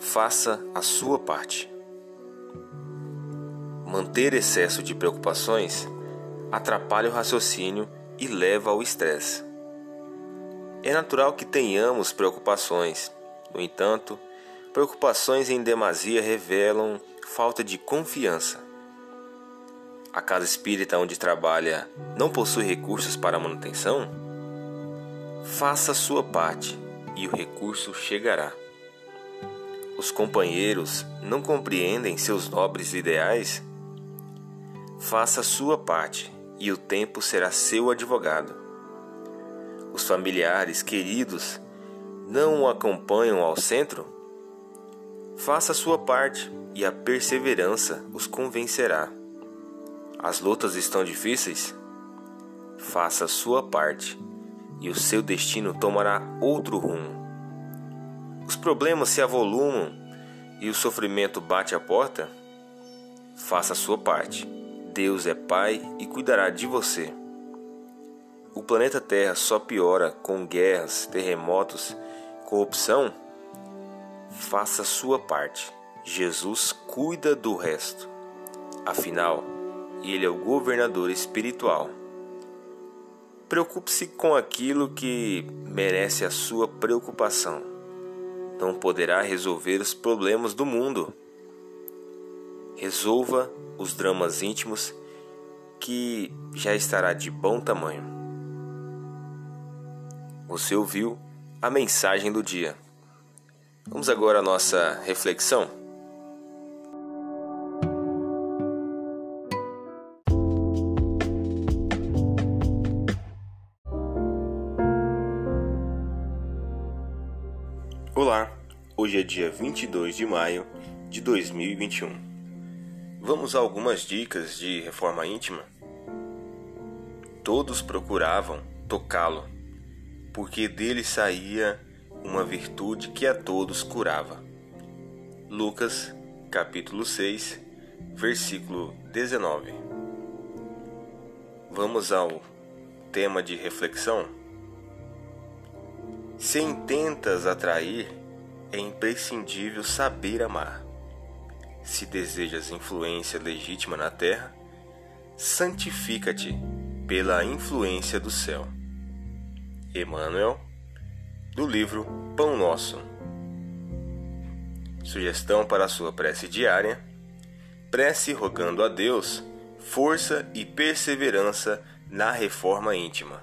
Faça a sua parte. Manter excesso de preocupações atrapalha o raciocínio e leva ao estresse. É natural que tenhamos preocupações, no entanto, preocupações em demasia revelam falta de confiança. A casa espírita onde trabalha não possui recursos para manutenção? Faça a sua parte e o recurso chegará. Os companheiros não compreendem seus nobres ideais? Faça sua parte e o tempo será seu advogado. Os familiares queridos não o acompanham ao centro? Faça sua parte e a perseverança os convencerá. As lutas estão difíceis? Faça sua parte e o seu destino tomará outro rumo. Os problemas se avolumam e o sofrimento bate à porta? Faça a sua parte. Deus é Pai e cuidará de você. O planeta Terra só piora com guerras, terremotos, corrupção? Faça a sua parte. Jesus cuida do resto. Afinal, Ele é o governador espiritual. Preocupe-se com aquilo que merece a sua preocupação. Não poderá resolver os problemas do mundo. Resolva os dramas íntimos que já estará de bom tamanho. Você ouviu a mensagem do dia. Vamos agora à nossa reflexão. Olá, hoje é dia 22 de maio de 2021. Vamos a algumas dicas de reforma íntima? Todos procuravam tocá-lo, porque dele saía uma virtude que a todos curava. Lucas, capítulo 6, versículo 19. Vamos ao tema de reflexão? Se intentas atrair, é imprescindível saber amar. Se desejas influência legítima na terra, santifica-te pela influência do céu. Emmanuel, do livro Pão Nosso. Sugestão para a sua prece diária: prece rogando a Deus força e perseverança na reforma íntima.